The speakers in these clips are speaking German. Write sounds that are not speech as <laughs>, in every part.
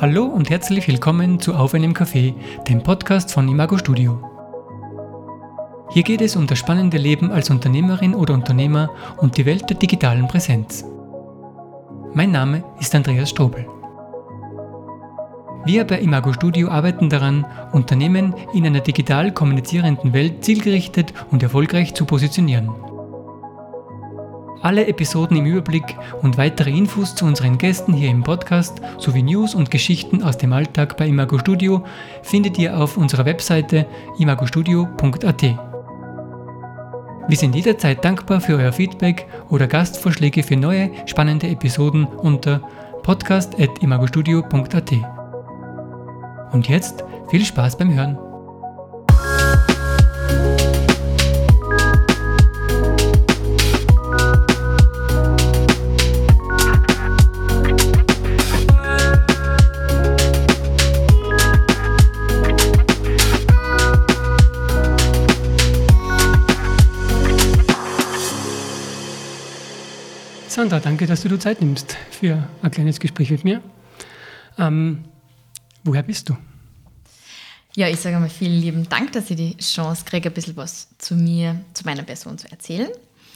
Hallo und herzlich willkommen zu Auf einem Café, dem Podcast von Imago Studio. Hier geht es um das spannende Leben als Unternehmerin oder Unternehmer und die Welt der digitalen Präsenz. Mein Name ist Andreas Strobel. Wir bei Imago Studio arbeiten daran, Unternehmen in einer digital kommunizierenden Welt zielgerichtet und erfolgreich zu positionieren. Alle Episoden im Überblick und weitere Infos zu unseren Gästen hier im Podcast sowie News und Geschichten aus dem Alltag bei Imago Studio findet ihr auf unserer Webseite imagostudio.at. Wir sind jederzeit dankbar für euer Feedback oder Gastvorschläge für neue spannende Episoden unter podcast.imagostudio.at. Und jetzt viel Spaß beim Hören. Sandra, danke, dass du dir Zeit nimmst für ein kleines Gespräch mit mir. Ähm, woher bist du? Ja, ich sage mal vielen lieben Dank, dass ich die Chance kriege, ein bisschen was zu mir, zu meiner Person zu erzählen.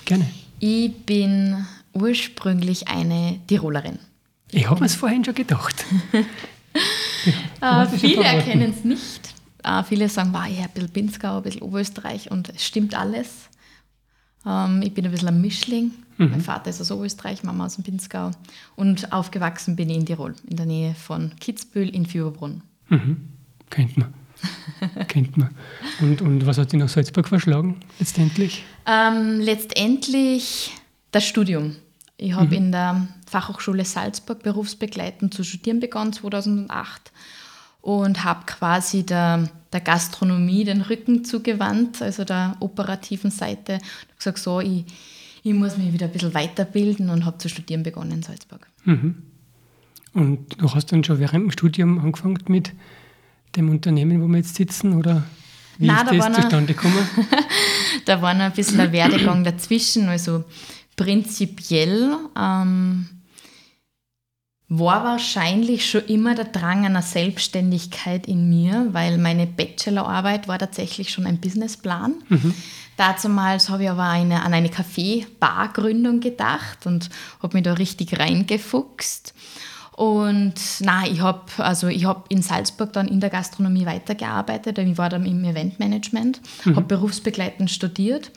Gerne. Ich bin ursprünglich eine Tirolerin. Ich habe mir es vorhin schon gedacht. <laughs> äh, viele erkennen es nicht. Äh, viele sagen, wow, ich habe ein bisschen Pinzgau, ein bisschen Oberösterreich und es stimmt alles. Ähm, ich bin ein bisschen ein Mischling. Mhm. Mein Vater ist aus Oberösterreich, Mama aus dem Pinzgau. Und aufgewachsen bin ich in Tirol, in der Nähe von Kitzbühel in Fürbrunn. Mhm. Kennt man. <laughs> Kennt man. Und, und was hat dich nach Salzburg verschlagen, letztendlich? Ähm, letztendlich das Studium. Ich habe mhm. in der Fachhochschule Salzburg berufsbegleitend zu studieren begonnen, 2008 und habe quasi der, der Gastronomie den Rücken zugewandt, also der operativen Seite. Ich habe gesagt, so, ich, ich muss mich wieder ein bisschen weiterbilden und habe zu studieren begonnen in Salzburg. Mhm. Und du hast dann schon während dem Studium angefangen mit dem Unternehmen, wo wir jetzt sitzen, oder wie Nein, ist da das zustande gekommen? <laughs> da war noch ein bisschen ein Werdegang dazwischen, also prinzipiell ähm, war wahrscheinlich schon immer der Drang einer Selbstständigkeit in mir, weil meine Bachelorarbeit war tatsächlich schon ein Businessplan. Mhm. Dazumals habe ich aber eine, an eine Kaffee-Bar-Gründung gedacht und habe mich da richtig reingefuchst. Und na, ich habe also hab in Salzburg dann in der Gastronomie weitergearbeitet. Ich war dann im Eventmanagement, mhm. habe berufsbegleitend studiert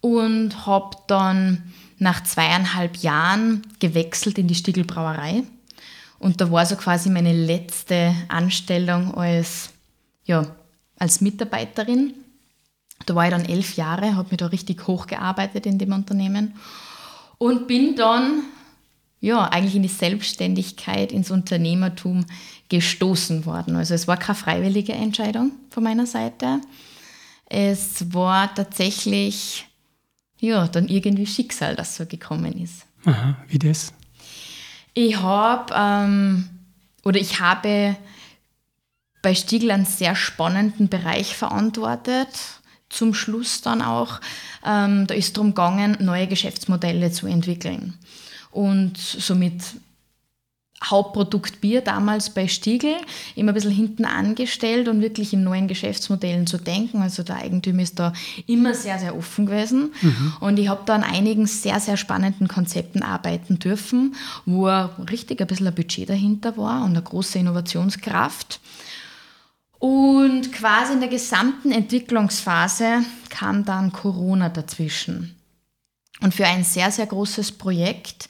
und habe dann nach zweieinhalb Jahren gewechselt in die Stiegelbrauerei. Und da war so quasi meine letzte Anstellung als, ja, als Mitarbeiterin. Da war ich dann elf Jahre, habe mich da richtig hochgearbeitet in dem Unternehmen und bin dann ja, eigentlich in die Selbstständigkeit, ins Unternehmertum gestoßen worden. Also es war keine freiwillige Entscheidung von meiner Seite. Es war tatsächlich ja, dann irgendwie Schicksal, das so gekommen ist. Aha, wie das? Ich habe ähm, oder ich habe bei Stiegel einen sehr spannenden Bereich verantwortet. Zum Schluss dann auch, ähm, da ist darum gegangen, neue Geschäftsmodelle zu entwickeln. Und somit Hauptprodukt Bier damals bei Stiegel, immer ein bisschen hinten angestellt und wirklich in neuen Geschäftsmodellen zu denken. Also der Eigentümer ist da immer sehr, sehr offen gewesen. Mhm. Und ich habe da an einigen sehr, sehr spannenden Konzepten arbeiten dürfen, wo richtig ein bisschen ein Budget dahinter war und eine große Innovationskraft. Und quasi in der gesamten Entwicklungsphase kam dann Corona dazwischen. Und für ein sehr, sehr großes Projekt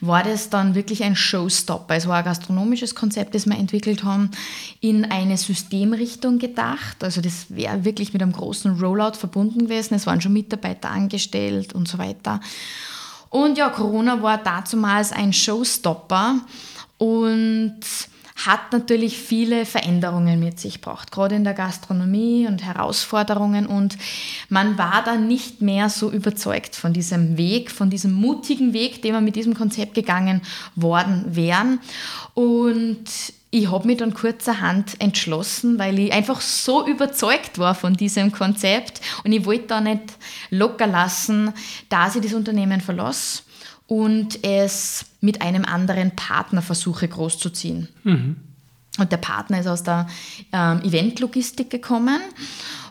war das dann wirklich ein Showstopper. Es war ein gastronomisches Konzept, das wir entwickelt haben, in eine Systemrichtung gedacht. Also das wäre wirklich mit einem großen Rollout verbunden gewesen. Es waren schon Mitarbeiter angestellt und so weiter. Und ja, Corona war dazumals ein Showstopper und hat natürlich viele Veränderungen mit sich gebracht, gerade in der Gastronomie und Herausforderungen. Und man war dann nicht mehr so überzeugt von diesem Weg, von diesem mutigen Weg, den wir mit diesem Konzept gegangen worden wären. Und ich habe mich dann kurzerhand entschlossen, weil ich einfach so überzeugt war von diesem Konzept und ich wollte da nicht locker lassen, dass ich das Unternehmen verlasse und es mit einem anderen Partner versuche großzuziehen. Mhm. Und der Partner ist aus der ähm, Eventlogistik gekommen.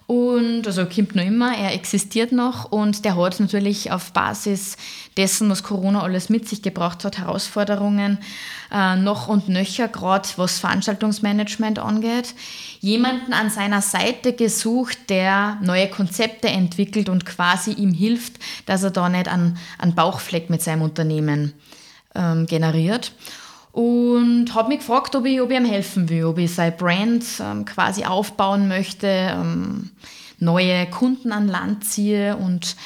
Und also kommt noch immer, er existiert noch und der hat natürlich auf Basis dessen, was Corona alles mit sich gebracht hat, Herausforderungen äh, noch und nöcher, gerade was Veranstaltungsmanagement angeht. Jemanden an seiner Seite gesucht, der neue Konzepte entwickelt und quasi ihm hilft, dass er da nicht einen, einen Bauchfleck mit seinem Unternehmen ähm, generiert und habe mich gefragt, ob ich, ob ich ihm helfen will, ob ich seine Brand ähm, quasi aufbauen möchte, ähm, neue Kunden an Land ziehe und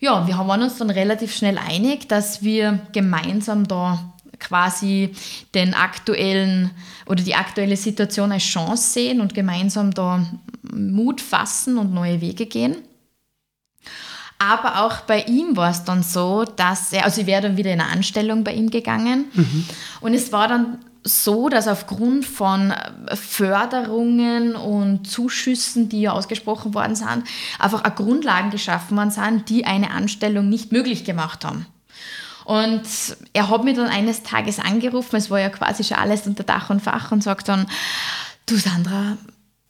ja, wir waren uns dann relativ schnell einig, dass wir gemeinsam da quasi den aktuellen oder die aktuelle Situation als Chance sehen und gemeinsam da Mut fassen und neue Wege gehen. Aber auch bei ihm war es dann so, dass er, also ich wäre dann wieder in eine Anstellung bei ihm gegangen. Mhm. Und es war dann so, dass aufgrund von Förderungen und Zuschüssen, die ja ausgesprochen worden sind, einfach eine Grundlagen geschaffen worden sind, die eine Anstellung nicht möglich gemacht haben. Und er hat mich dann eines Tages angerufen, es war ja quasi schon alles unter Dach und Fach und sagt dann, du Sandra,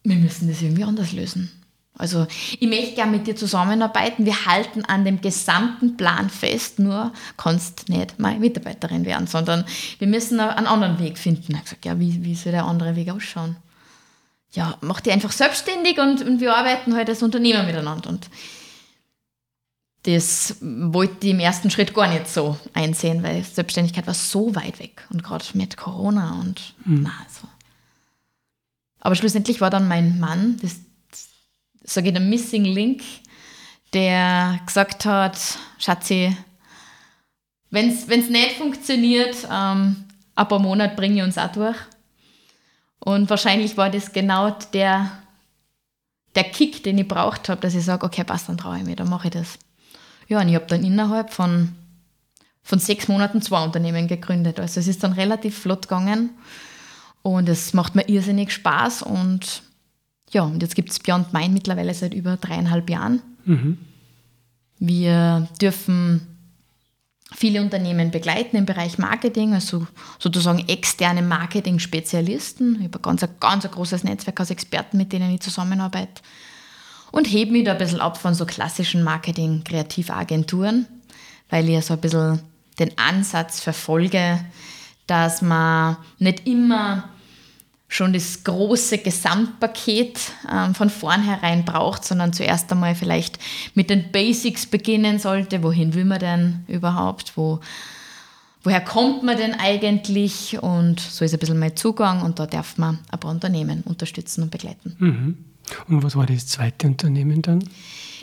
wir müssen das irgendwie anders lösen. Also ich möchte gerne mit dir zusammenarbeiten. Wir halten an dem gesamten Plan fest, nur kannst nicht meine Mitarbeiterin werden, sondern wir müssen einen anderen Weg finden. Ich habe gesagt, ja, wie, wie soll der andere Weg ausschauen? Ja, mach dich einfach selbstständig und, und wir arbeiten halt als Unternehmer miteinander. Und das wollte ich im ersten Schritt gar nicht so einsehen, weil Selbstständigkeit war so weit weg und gerade mit Corona und mhm. na, so. Aber schlussendlich war dann mein Mann, das sage ich, der Missing Link, der gesagt hat, Schatzi, wenn es nicht funktioniert, ähm, ein paar Monate bringe ich uns auch durch. Und wahrscheinlich war das genau der, der Kick, den ich braucht habe, dass ich sage, okay, passt, dann traue ich mir, dann mache ich das. Ja, und ich habe dann innerhalb von, von sechs Monaten zwei Unternehmen gegründet. Also es ist dann relativ flott gegangen und es macht mir irrsinnig Spaß und ja, und jetzt gibt es Beyond Mind mittlerweile seit über dreieinhalb Jahren. Mhm. Wir dürfen viele Unternehmen begleiten im Bereich Marketing, also sozusagen externe Marketing-Spezialisten. Ich habe ein ganz, ganz ein großes Netzwerk aus Experten, mit denen ich zusammenarbeite. Und hebe mich da ein bisschen ab von so klassischen Marketing-Kreativagenturen, weil ich ja so ein bisschen den Ansatz verfolge, dass man nicht immer schon das große Gesamtpaket ähm, von vornherein braucht, sondern zuerst einmal vielleicht mit den Basics beginnen sollte. Wohin will man denn überhaupt? Wo, woher kommt man denn eigentlich? Und so ist ein bisschen mein Zugang und da darf man ein paar Unternehmen unterstützen und begleiten. Mhm. Und was war das zweite Unternehmen dann?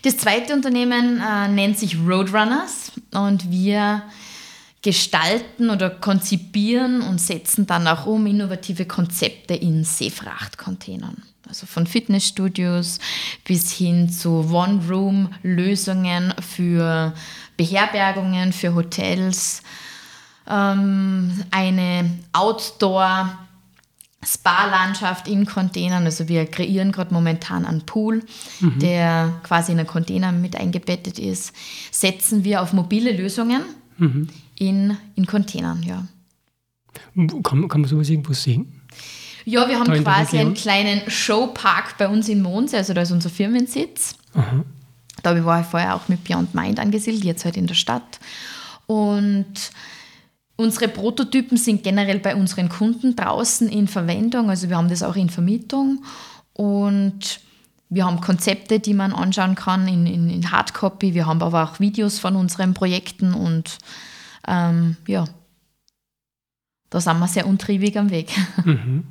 Das zweite Unternehmen äh, nennt sich Roadrunners und wir gestalten oder konzipieren und setzen dann auch um innovative Konzepte in Seefrachtcontainern. Also von Fitnessstudios bis hin zu One-Room-Lösungen für Beherbergungen, für Hotels, ähm, eine Outdoor- Spa-Landschaft in Containern. Also wir kreieren gerade momentan einen Pool, mhm. der quasi in einen Container mit eingebettet ist. Setzen wir auf mobile Lösungen, mhm in, in Containern, ja. Kann, kann man sowas irgendwo sehen? Ja, wir haben da quasi einen kleinen Showpark bei uns in Monse, also da ist unser Firmensitz. Aha. Da war ich vorher auch mit Beyond Mind angesiedelt, jetzt halt in der Stadt. Und unsere Prototypen sind generell bei unseren Kunden draußen in Verwendung, also wir haben das auch in Vermietung. Und wir haben Konzepte, die man anschauen kann in, in, in Hardcopy. Wir haben aber auch Videos von unseren Projekten und ähm, ja, da sind wir sehr untriebig am Weg. <laughs> Mhm.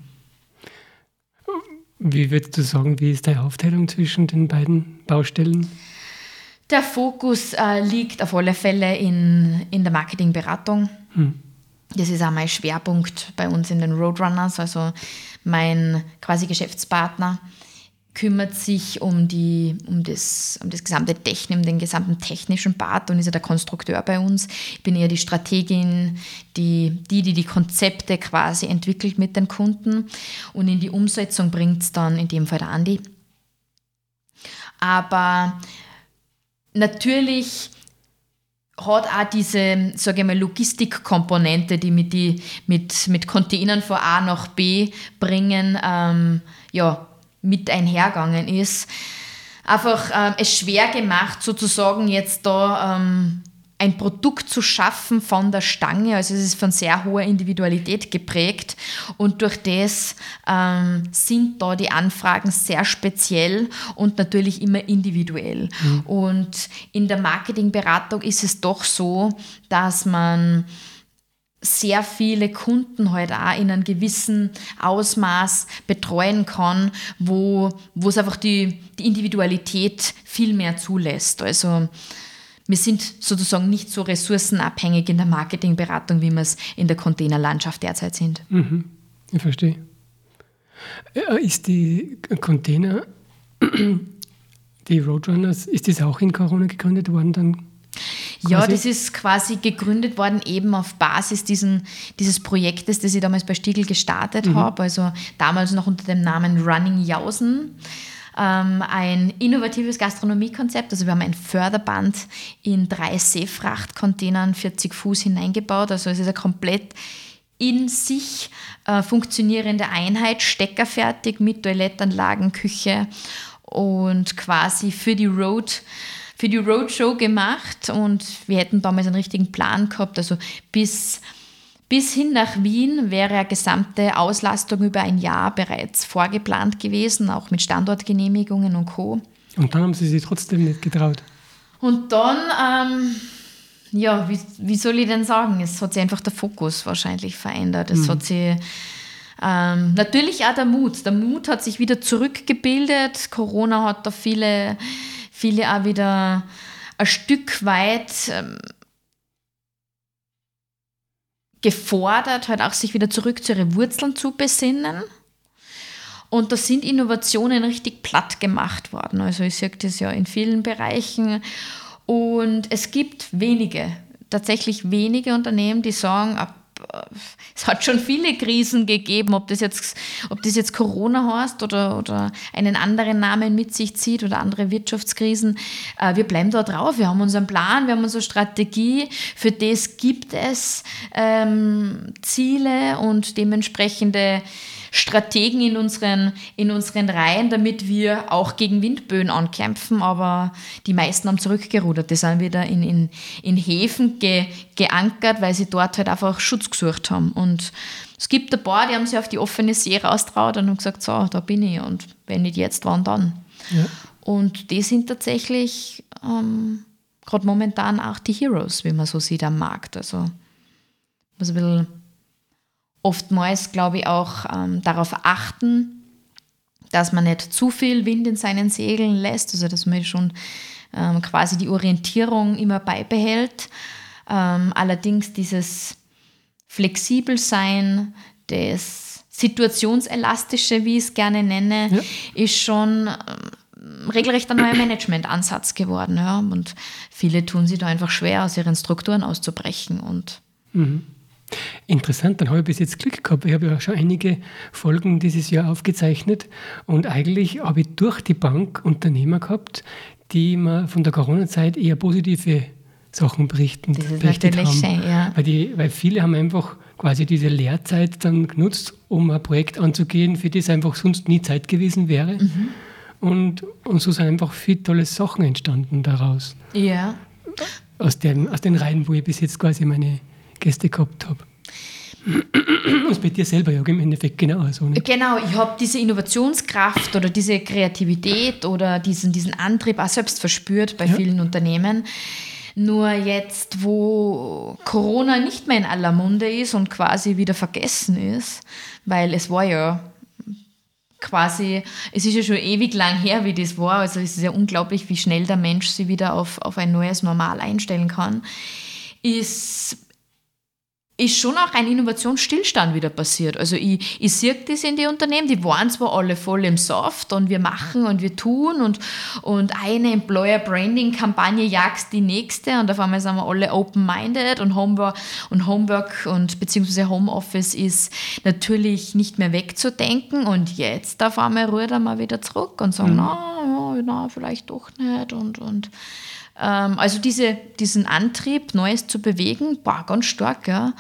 Wie würdest du sagen, wie ist deine Aufteilung zwischen den beiden Baustellen? Der Fokus äh, liegt auf alle Fälle in, in der Marketingberatung. Hm. Das ist auch mein Schwerpunkt bei uns in den Roadrunners, also mein quasi Geschäftspartner kümmert sich um, die, um, das, um das gesamte Technik, um den gesamten technischen Part und ist ja der Konstrukteur bei uns. Ich bin eher die Strategin, die, die, die die Konzepte quasi entwickelt mit den Kunden und in die Umsetzung bringt es dann in dem Fall der Andi. Aber natürlich hat auch diese, sage ich mal, Logistikkomponente, die mit, die mit, mit Containern von A nach B bringen, ähm, ja, mit einhergegangen ist. Einfach ähm, es schwer gemacht, sozusagen jetzt da ähm, ein Produkt zu schaffen von der Stange. Also es ist von sehr hoher Individualität geprägt und durch das ähm, sind da die Anfragen sehr speziell und natürlich immer individuell. Mhm. Und in der Marketingberatung ist es doch so, dass man sehr viele Kunden halt auch in einem gewissen Ausmaß betreuen kann, wo, wo es einfach die, die Individualität viel mehr zulässt. Also wir sind sozusagen nicht so ressourcenabhängig in der Marketingberatung, wie wir es in der Containerlandschaft derzeit sind. Mhm. Ich verstehe. Äh, ist die Container, die Roadrunners, ist das auch in Corona gegründet worden dann? Ja, das ist quasi gegründet worden eben auf Basis diesen, dieses Projektes, das ich damals bei Stiegel gestartet mhm. habe, also damals noch unter dem Namen Running Jausen ähm, ein innovatives Gastronomiekonzept. Also wir haben ein Förderband in drei Seefrachtcontainern 40 Fuß hineingebaut. Also es ist eine komplett in sich äh, funktionierende Einheit, steckerfertig mit Toilettanlagen, Küche und quasi für die Road für die Roadshow gemacht und wir hätten damals einen richtigen Plan gehabt, also bis bis hin nach Wien wäre eine gesamte Auslastung über ein Jahr bereits vorgeplant gewesen, auch mit Standortgenehmigungen und Co. Und dann haben Sie sich trotzdem nicht getraut. Und dann, ähm, ja, wie, wie soll ich denn sagen, es hat sich einfach der Fokus wahrscheinlich verändert. Es mhm. hat sich ähm, natürlich auch der Mut. Der Mut hat sich wieder zurückgebildet. Corona hat da viele, viele auch wieder ein Stück weit ähm, gefordert, halt auch sich wieder zurück zu ihren Wurzeln zu besinnen. Und da sind Innovationen richtig platt gemacht worden. Also ich sehe das ja in vielen Bereichen. Und es gibt wenige, tatsächlich wenige Unternehmen, die sagen, es hat schon viele Krisen gegeben, ob das jetzt, ob das jetzt Corona heißt oder, oder einen anderen Namen mit sich zieht oder andere Wirtschaftskrisen. Äh, wir bleiben da drauf, wir haben unseren Plan, wir haben unsere Strategie. Für das gibt es ähm, Ziele und dementsprechende Strategen in unseren, in unseren Reihen, damit wir auch gegen Windböen ankämpfen. Aber die meisten haben zurückgerudert. Die sind wieder in, in, in Häfen ge, geankert, weil sie dort halt einfach Schutz gesucht haben. Und es gibt ein paar, die haben sich auf die offene See raustraut und haben gesagt, so, da bin ich. Und wenn nicht jetzt, wann dann? Ja. Und die sind tatsächlich ähm, gerade momentan auch die Heroes, wie man so sieht am Markt. Also muss ein bisschen oftmals, glaube ich, auch ähm, darauf achten, dass man nicht zu viel Wind in seinen Segeln lässt, also dass man schon ähm, quasi die Orientierung immer beibehält. Ähm, allerdings dieses flexibel sein, das situationselastische, wie ich es gerne nenne, ja. ist schon ähm, regelrecht ein neuer Managementansatz geworden. Ja? Und viele tun sich da einfach schwer, aus ihren Strukturen auszubrechen. Und mhm. Interessant, dann habe ich bis jetzt Glück gehabt. Ich habe ja schon einige Folgen dieses Jahr aufgezeichnet und eigentlich habe ich durch die Bank Unternehmer gehabt, die mir von der Corona-Zeit eher positive Sachen berichten, das ist berichtet haben. Schön, ja. weil, die, weil viele haben einfach quasi diese Lehrzeit dann genutzt, um ein Projekt anzugehen, für das einfach sonst nie Zeit gewesen wäre. Mhm. Und, und so sind einfach viele tolle Sachen entstanden daraus. Ja. Aus, dem, aus den Reihen, wo ich bis jetzt quasi meine Gäste gehabt habe. Ist <clears throat> bei dir selber ja im Endeffekt genau so. Nicht? Genau, ich habe diese Innovationskraft oder diese Kreativität oder diesen, diesen Antrieb auch selbst verspürt bei ja. vielen Unternehmen. Nur jetzt, wo Corona nicht mehr in aller Munde ist und quasi wieder vergessen ist, weil es war ja quasi, es ist ja schon ewig lang her, wie das war. Also es ist ja unglaublich, wie schnell der Mensch sich wieder auf, auf ein neues Normal einstellen kann. Ist ist schon auch ein Innovationsstillstand wieder passiert. Also ich, ich sehe das in den Unternehmen, die waren zwar alle voll im Soft und wir machen und wir tun und, und eine Employer Branding Kampagne jagst die nächste und auf einmal sind wir alle open-minded und Homework und Homework und beziehungsweise Homeoffice ist natürlich nicht mehr wegzudenken und jetzt auf einmal rührt er mal wieder zurück und sagen, mhm. na, na, vielleicht doch nicht. Und, und also diese, diesen Antrieb, Neues zu bewegen, war ganz stark, ja.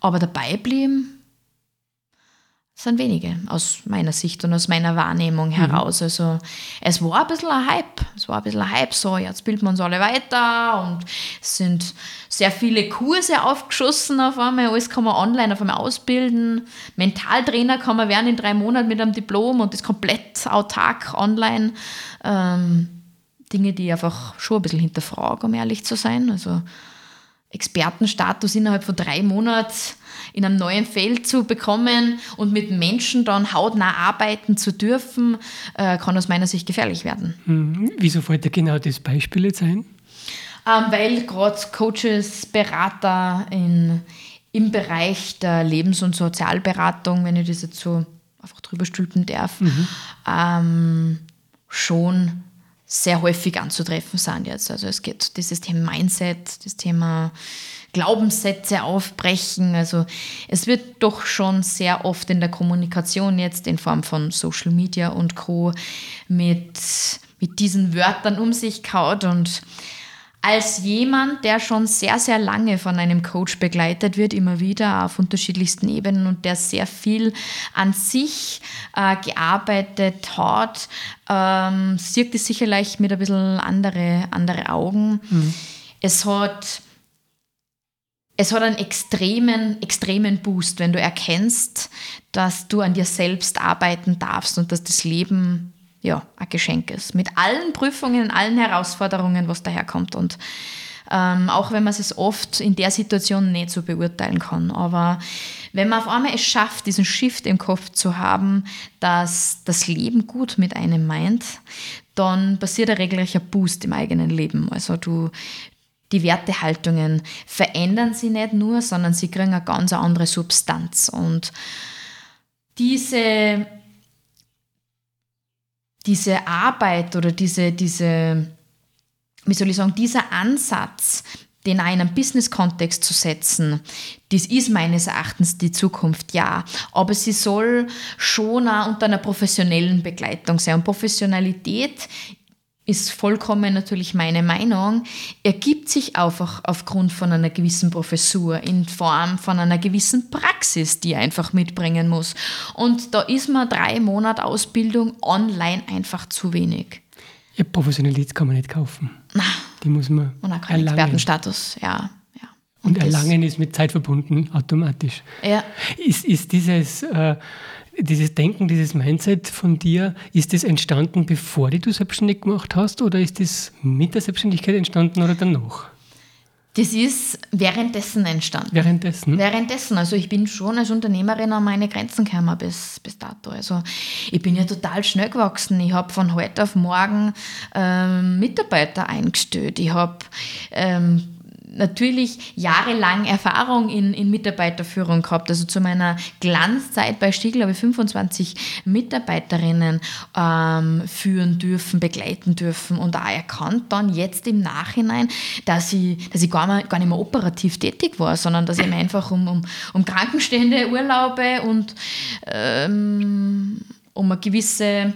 Aber dabei blieben, sind wenige aus meiner Sicht und aus meiner Wahrnehmung mhm. heraus. Also es war ein bisschen ein Hype. Es war ein bisschen ein Hype, so jetzt bilden wir uns alle weiter und es sind sehr viele Kurse aufgeschossen auf einmal. Alles kann man online auf einmal ausbilden. Mentaltrainer kann man werden in drei Monaten mit einem Diplom und das komplett autark online. Ähm, Dinge, die ich einfach schon ein bisschen hinterfrage, um ehrlich zu sein. Also Expertenstatus innerhalb von drei Monaten in einem neuen Feld zu bekommen und mit Menschen dann hautnah arbeiten zu dürfen, äh, kann aus meiner Sicht gefährlich werden. Mhm. Wieso dir genau das Beispiel jetzt ein? Ähm, weil gerade Coaches, Berater in, im Bereich der Lebens- und Sozialberatung, wenn ich das jetzt so einfach drüber stülpen darf, mhm. ähm, schon sehr häufig anzutreffen sind jetzt. Also es geht dieses Thema Mindset, das Thema Glaubenssätze aufbrechen. Also es wird doch schon sehr oft in der Kommunikation jetzt in Form von Social Media und Co. mit, mit diesen Wörtern um sich kaut und als jemand, der schon sehr, sehr lange von einem Coach begleitet wird, immer wieder auf unterschiedlichsten Ebenen und der sehr viel an sich äh, gearbeitet hat, ähm, sieht es sicherlich mit ein bisschen andere, andere Augen. Mhm. Es hat es hat einen extremen, extremen Boost, wenn du erkennst, dass du an dir selbst arbeiten darfst und dass das Leben ja, ein Geschenk ist. Mit allen Prüfungen, allen Herausforderungen, was daherkommt. Und ähm, auch wenn man es oft in der Situation nicht so beurteilen kann. Aber wenn man auf einmal es schafft, diesen Shift im Kopf zu haben, dass das Leben gut mit einem meint, dann passiert ein regelrechter Boost im eigenen Leben. Also du, die Wertehaltungen verändern sie nicht nur, sondern sie kriegen eine ganz andere Substanz. Und diese diese Arbeit oder diese, diese, wie soll ich sagen, dieser Ansatz, den in einen Business-Kontext zu setzen, das ist meines Erachtens die Zukunft, ja. Aber sie soll schon auch unter einer professionellen Begleitung sein. Und Professionalität ist vollkommen natürlich meine Meinung, ergibt sich einfach aufgrund von einer gewissen Professur in Form von einer gewissen Praxis, die er einfach mitbringen muss. Und da ist mir drei Monate Ausbildung online einfach zu wenig. Ja, Professionalität kann man nicht kaufen. Na, die muss man Und auch keinen Expertenstatus, ja. ja. Und, Und Erlangen ist mit Zeit verbunden, automatisch. Ja. Ist, ist dieses... Äh, dieses Denken, dieses Mindset von dir, ist das entstanden, bevor du selbstständig gemacht hast oder ist das mit der Selbstständigkeit entstanden oder danach? Das ist währenddessen entstanden. Währenddessen? Währenddessen. Also ich bin schon als Unternehmerin an meine Grenzen gekommen bis, bis dato. Also ich bin ja total schnell gewachsen. Ich habe von heute auf morgen ähm, Mitarbeiter eingestellt. Ich habe ähm, natürlich jahrelang Erfahrung in, in Mitarbeiterführung gehabt. Also zu meiner Glanzzeit bei Stiegel habe ich 25 Mitarbeiterinnen ähm, führen dürfen, begleiten dürfen und auch erkannt dann jetzt im Nachhinein, dass ich, dass ich gar, mal, gar nicht mehr operativ tätig war, sondern dass ich mich einfach um, um, um Krankenstände, Urlaube und ähm, um eine gewisse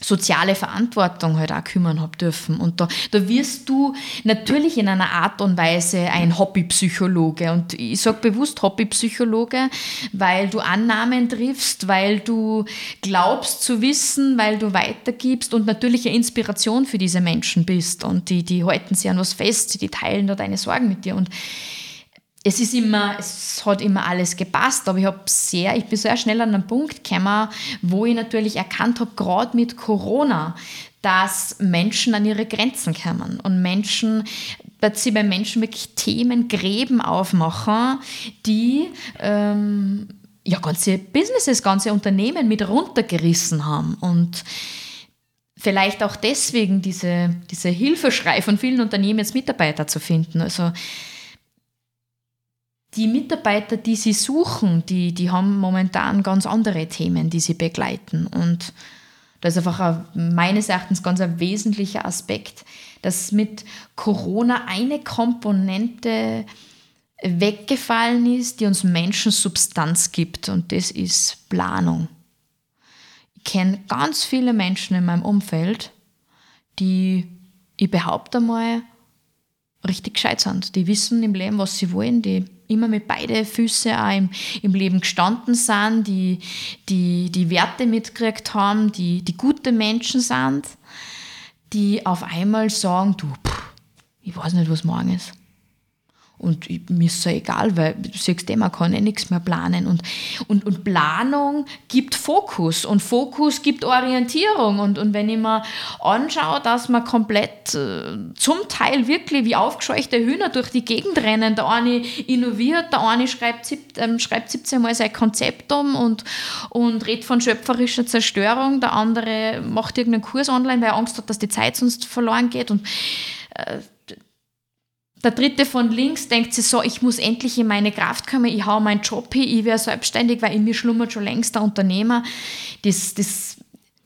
soziale Verantwortung halt auch kümmern habe dürfen. Und da, da wirst du natürlich in einer Art und Weise ein Hobbypsychologe. Und ich sage bewusst Hobbypsychologe, weil du Annahmen triffst, weil du glaubst zu wissen, weil du weitergibst und natürlich eine Inspiration für diese Menschen bist. Und die, die halten sich an was fest, die teilen da deine Sorgen mit dir. Und es ist immer, es hat immer alles gepasst, aber ich habe sehr, ich bin sehr schnell an einen Punkt gekommen, wo ich natürlich erkannt habe, gerade mit Corona, dass Menschen an ihre Grenzen kommen und Menschen, dass sie bei Menschen wirklich Themen, Gräben aufmachen, die ähm, ja ganze Businesses, ganze Unternehmen mit runtergerissen haben und vielleicht auch deswegen diese, diese Hilfeschrei von vielen Unternehmen jetzt Mitarbeiter zu finden. Also die Mitarbeiter, die sie suchen, die, die haben momentan ganz andere Themen, die sie begleiten. Und das ist einfach ein, meines Erachtens ganz ein wesentlicher Aspekt, dass mit Corona eine Komponente weggefallen ist, die uns Menschen Substanz gibt. Und das ist Planung. Ich kenne ganz viele Menschen in meinem Umfeld, die, ich behaupte mal, richtig gescheit sind. Die wissen im Leben, was sie wollen, die immer mit beiden Füßen auch im, im Leben gestanden sind, die, die die Werte mitgekriegt haben, die, die gute Menschen sind, die auf einmal sagen, du, pff, ich weiß nicht, was morgen ist. Und mir ist es ja egal, weil du siehst, eh, man kann eh nichts mehr planen. Und, und, und Planung gibt Fokus und Fokus gibt Orientierung. Und, und wenn ich mir anschaue, dass man komplett äh, zum Teil wirklich wie aufgescheuchte Hühner durch die Gegend rennen, der eine innoviert, der eine schreibt, ähm, schreibt 17 Mal sein Konzept um und, und redet von schöpferischer Zerstörung, der andere macht irgendeinen Kurs online, weil er Angst hat, dass die Zeit sonst verloren geht. Und äh, der dritte von links denkt sich so, ich muss endlich in meine Kraft kommen, ich hau meinen Job hin, ich werde selbstständig, weil in mir schlummert schon längst der Unternehmer. Das, das,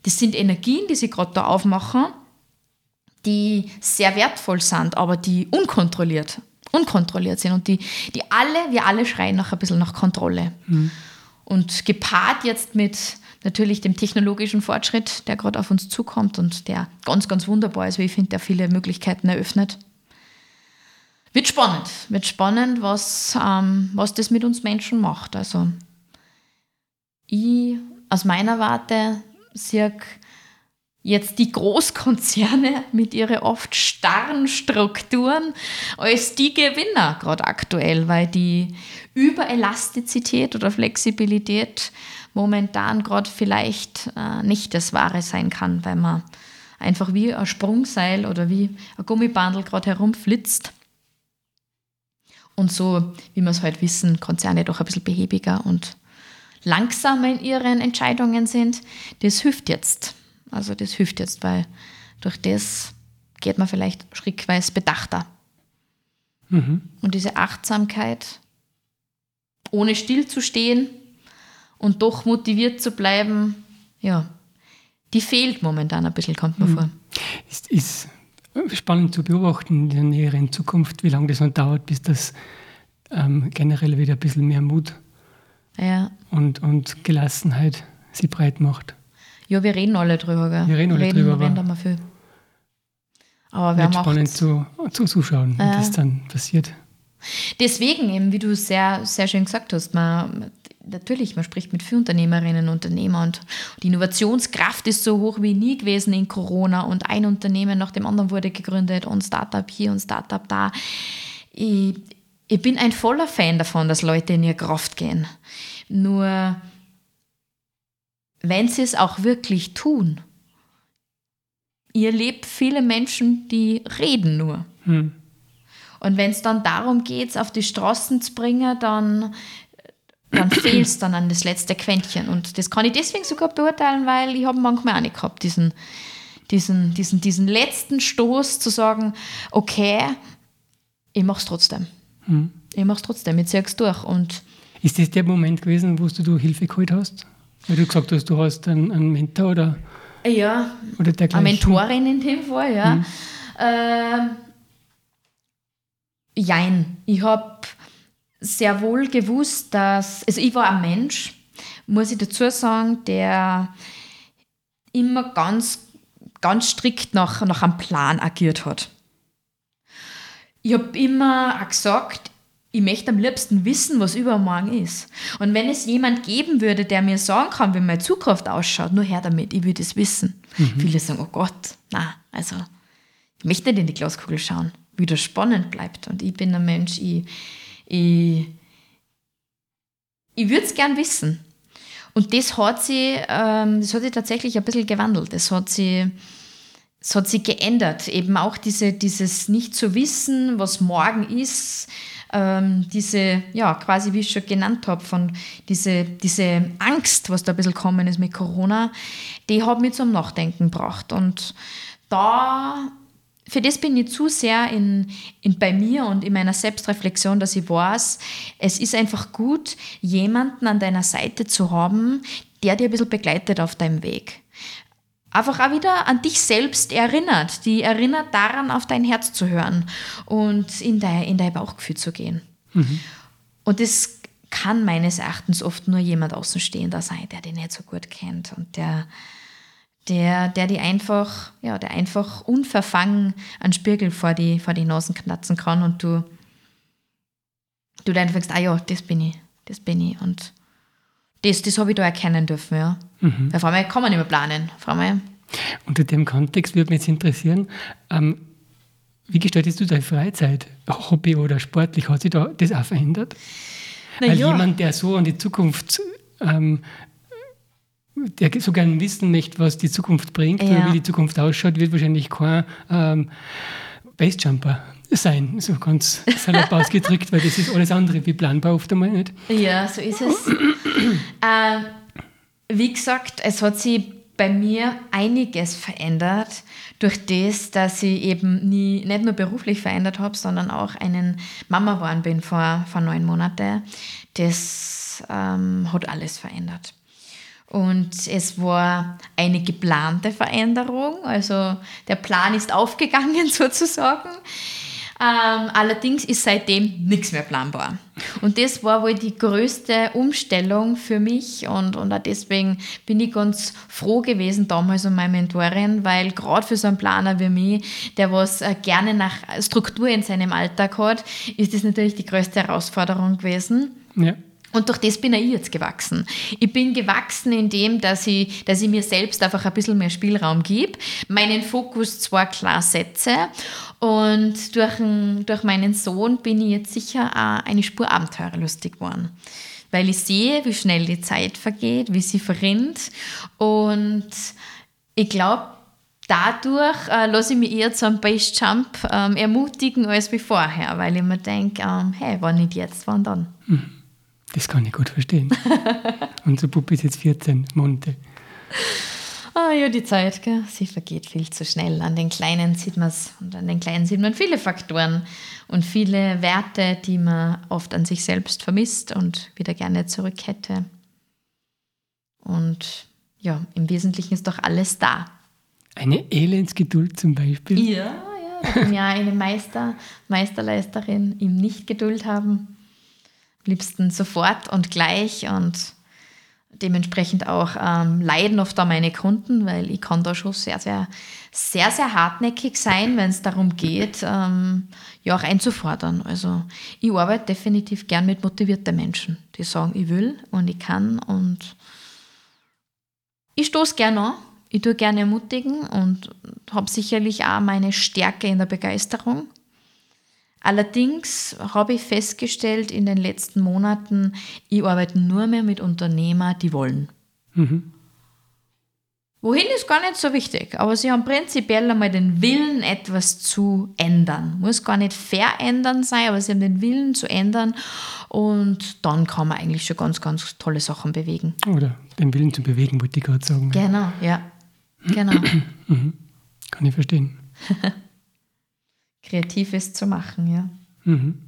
das sind Energien, die sie gerade da aufmachen, die sehr wertvoll sind, aber die unkontrolliert, unkontrolliert sind und die, die alle, wir alle schreien nach ein bisschen nach Kontrolle. Mhm. Und gepaart jetzt mit natürlich dem technologischen Fortschritt, der gerade auf uns zukommt und der ganz, ganz wunderbar ist, wie ich finde, der viele Möglichkeiten eröffnet wird spannend. Wird spannend, was, ähm, was das mit uns Menschen macht. Also ich aus meiner Warte sehe jetzt die Großkonzerne <laughs> mit ihren oft starren Strukturen als die Gewinner gerade aktuell, weil die Überelastizität oder Flexibilität momentan gerade vielleicht äh, nicht das Wahre sein kann, weil man einfach wie ein Sprungseil oder wie ein Gummibandel gerade herumflitzt und so, wie wir es heute wissen, Konzerne doch ein bisschen behäbiger und langsamer in ihren Entscheidungen sind, das hilft jetzt. Also das hilft jetzt, weil durch das geht man vielleicht schrittweise bedachter. Mhm. Und diese Achtsamkeit, ohne stillzustehen und doch motiviert zu bleiben, ja, die fehlt momentan ein bisschen, kommt mir mhm. vor. Ist, ist spannend zu beobachten in der näheren Zukunft, wie lange das noch dauert, bis das ähm, generell wieder ein bisschen mehr Mut ja. und, und Gelassenheit sie breit macht. Ja, wir reden alle drüber. Gell? Wir reden alle reden, drüber. Reden aber viel. Aber wir haben spannend zu, zuzuschauen, wie das dann passiert. Deswegen eben, wie du sehr, sehr schön gesagt hast, man, natürlich, man spricht mit vielen Unternehmerinnen und Unternehmern und die Innovationskraft ist so hoch wie nie gewesen in Corona und ein Unternehmen nach dem anderen wurde gegründet und Startup hier und Startup da. Ich, ich bin ein voller Fan davon, dass Leute in ihre Kraft gehen. Nur wenn sie es auch wirklich tun, ihr lebt viele Menschen, die reden nur. Hm. Und wenn es dann darum geht, auf die Straßen zu bringen, dann dann fehlt es dann an das letzte Quäntchen. Und das kann ich deswegen sogar beurteilen, weil ich habe manchmal auch nicht gehabt, diesen, diesen, diesen, diesen letzten Stoß zu sagen, okay, ich mache es trotzdem. Hm. Ich mache es trotzdem, ich ziehe es durch. Und ist das der Moment gewesen, wo du Hilfe geholt hast? Weil du gesagt hast, du hast einen, einen Mentor oder, ja, oder dergleichen? Eine Mentorin in dem Fall, ja. Hm. Äh, jein. Ich habe sehr wohl gewusst, dass, also ich war ein Mensch, muss ich dazu sagen, der immer ganz, ganz strikt nach, nach einem Plan agiert hat. Ich habe immer auch gesagt, ich möchte am liebsten wissen, was übermorgen ist. Und wenn es jemand geben würde, der mir sagen kann, wie meine Zukunft ausschaut, nur her damit, ich würde es wissen. Mhm. Viele sagen, oh Gott, na, also ich möchte nicht in die Glaskugel schauen, wie das spannend bleibt. Und ich bin ein Mensch, ich, ich, ich würde es gern wissen. Und das hat sie, ähm, das hat sie tatsächlich ein bisschen gewandelt. Das hat sie, das hat sie geändert. Eben auch diese, dieses nicht zu wissen, was morgen ist, ähm, diese, ja, quasi wie ich schon genannt habe, von diese, diese Angst, was da ein bisschen gekommen ist mit Corona, die hat mich zum Nachdenken gebracht. Und da für das bin ich zu sehr in, in, bei mir und in meiner Selbstreflexion, dass ich weiß, es ist einfach gut, jemanden an deiner Seite zu haben, der dir ein bisschen begleitet auf deinem Weg. Einfach auch wieder an dich selbst erinnert, die erinnert daran, auf dein Herz zu hören und in dein, in dein Bauchgefühl zu gehen. Mhm. Und das kann meines Erachtens oft nur jemand Außenstehender sein, der den nicht so gut kennt und der der, der die einfach, ja, der einfach unverfangen einen Spiegel vor die, vor die Nasen knatzen kann und du, du dann denkst, ah ja, das bin ich, das bin ich. Und das, das habe ich da erkennen dürfen, ja. Mhm. Auf einmal kann man nicht mehr planen. Auf einmal. Unter dem Kontext würde mich jetzt interessieren, ähm, wie gestaltest du deine Freizeit? Hobby oder sportlich? Hat sich da das auch verändert? Na Weil ja. jemand, der so an die Zukunft, ähm, der so gerne wissen möchte, was die Zukunft bringt ja. oder wie die Zukunft ausschaut, wird wahrscheinlich kein ähm, Basejumper sein, so ganz salopp <laughs> ausgedrückt, weil das ist alles andere wie planbar oft einmal nicht. Ja, so ist es. <clears throat> äh, wie gesagt, es hat sich bei mir einiges verändert durch das, dass ich eben nie, nicht nur beruflich verändert habe, sondern auch einen Mama geworden bin vor, vor neun Monaten. Das ähm, hat alles verändert. Und es war eine geplante Veränderung, also der Plan ist aufgegangen <laughs> sozusagen. Ähm, allerdings ist seitdem nichts mehr planbar. Und das war wohl die größte Umstellung für mich und, und auch deswegen bin ich ganz froh gewesen damals um meine Mentorin, weil gerade für so einen Planer wie mich, der was äh, gerne nach Struktur in seinem Alltag hat, ist das natürlich die größte Herausforderung gewesen. Ja. Und durch das bin ich jetzt gewachsen. Ich bin gewachsen in dem, dass ich, dass ich mir selbst einfach ein bisschen mehr Spielraum gebe, meinen Fokus zwar klar setze und durch, ein, durch meinen Sohn bin ich jetzt sicher auch eine Spur abenteuerlustig geworden. Weil ich sehe, wie schnell die Zeit vergeht, wie sie verrinnt und ich glaube, dadurch äh, lasse ich mich eher zu einem Base Jump ähm, ermutigen als wie vorher, weil ich mir denke, ähm, hey, wann nicht jetzt, wann dann? Hm. Das kann ich gut verstehen. <laughs> Unsere Puppe ist jetzt 14 Monate. Ah ja, die Zeit, gell? sie vergeht viel zu schnell. An den Kleinen sieht man es und an den Kleinen sieht man viele Faktoren und viele Werte, die man oft an sich selbst vermisst und wieder gerne zurück hätte. Und ja, im Wesentlichen ist doch alles da. Eine Elendsgeduld zum Beispiel. Ja, ja, ich bin ja eine Meister, Meisterleisterin im Nicht-Geduld haben liebsten sofort und gleich und dementsprechend auch ähm, leiden oft da meine Kunden, weil ich kann da schon sehr, sehr, sehr, sehr hartnäckig sein, wenn es darum geht, ähm, ja auch einzufordern. Also ich arbeite definitiv gern mit motivierten Menschen, die sagen, ich will und ich kann und ich stoße gerne an, ich tue gerne ermutigen und habe sicherlich auch meine Stärke in der Begeisterung Allerdings habe ich festgestellt in den letzten Monaten, ich arbeite nur mehr mit Unternehmern, die wollen. Mhm. Wohin ist gar nicht so wichtig, aber sie haben prinzipiell einmal den Willen, etwas zu ändern. Muss gar nicht verändern sein, aber sie haben den Willen zu ändern und dann kann man eigentlich schon ganz, ganz tolle Sachen bewegen. Oder den Willen zu bewegen, wollte ich gerade sagen. Genau, ja. Genau. <clears throat> Mhm. Kann ich verstehen. <laughs> Kreatives zu machen, ja. Mhm.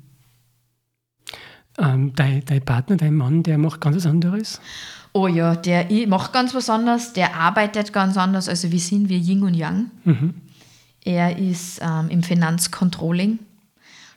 Ähm, dein, dein Partner, dein Mann, der macht ganz was anderes? Oh ja, der macht ganz was anderes, der arbeitet ganz anders. Also wir sind wir Yin und Yang. Mhm. Er ist ähm, im Finanzcontrolling,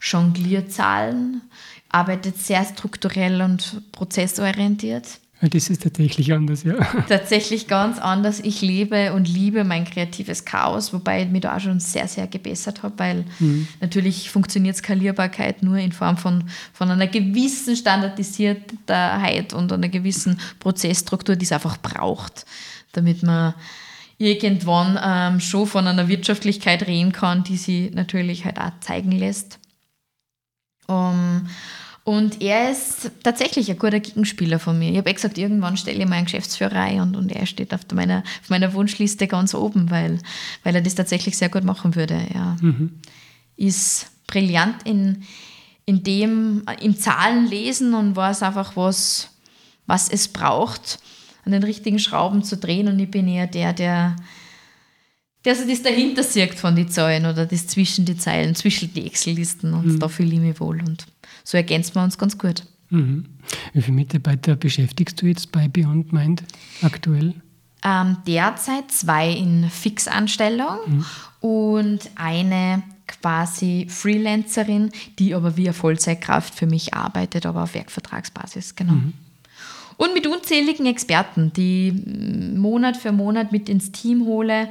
jongliert Zahlen, arbeitet sehr strukturell und prozessorientiert. Das ist tatsächlich anders, ja. <laughs> Tatsächlich ganz anders. Ich lebe und liebe mein kreatives Chaos, wobei ich mich da auch schon sehr, sehr gebessert habe, weil mhm. natürlich funktioniert Skalierbarkeit nur in Form von, von einer gewissen Standardisiertheit und einer gewissen Prozessstruktur, die es einfach braucht, damit man irgendwann ähm, schon von einer Wirtschaftlichkeit reden kann, die sie natürlich halt auch zeigen lässt. Um, und er ist tatsächlich ein guter Gegenspieler von mir. Ich habe eh gesagt, irgendwann stelle ich mal einen Geschäftsführer ein und, und er steht auf meiner, auf meiner Wunschliste ganz oben, weil, weil er das tatsächlich sehr gut machen würde. Er mhm. ist brillant in, in dem, im Zahlenlesen und weiß einfach, was, was es braucht, an den richtigen Schrauben zu drehen. Und ich bin eher der, der, der so das dahinter sieht von den Zahlen oder das zwischen die Zeilen, zwischen die Excel-Listen und mhm. da fühle ich mich wohl. Und so ergänzen wir uns ganz gut. Mhm. Wie viele Mitarbeiter beschäftigst du jetzt bei Beyond Mind aktuell? Ähm, derzeit zwei in Fixanstellung mhm. und eine quasi Freelancerin, die aber wie eine Vollzeitkraft für mich arbeitet, aber auf Werkvertragsbasis, genau. Mhm. Und mit unzähligen Experten, die Monat für Monat mit ins Team hole.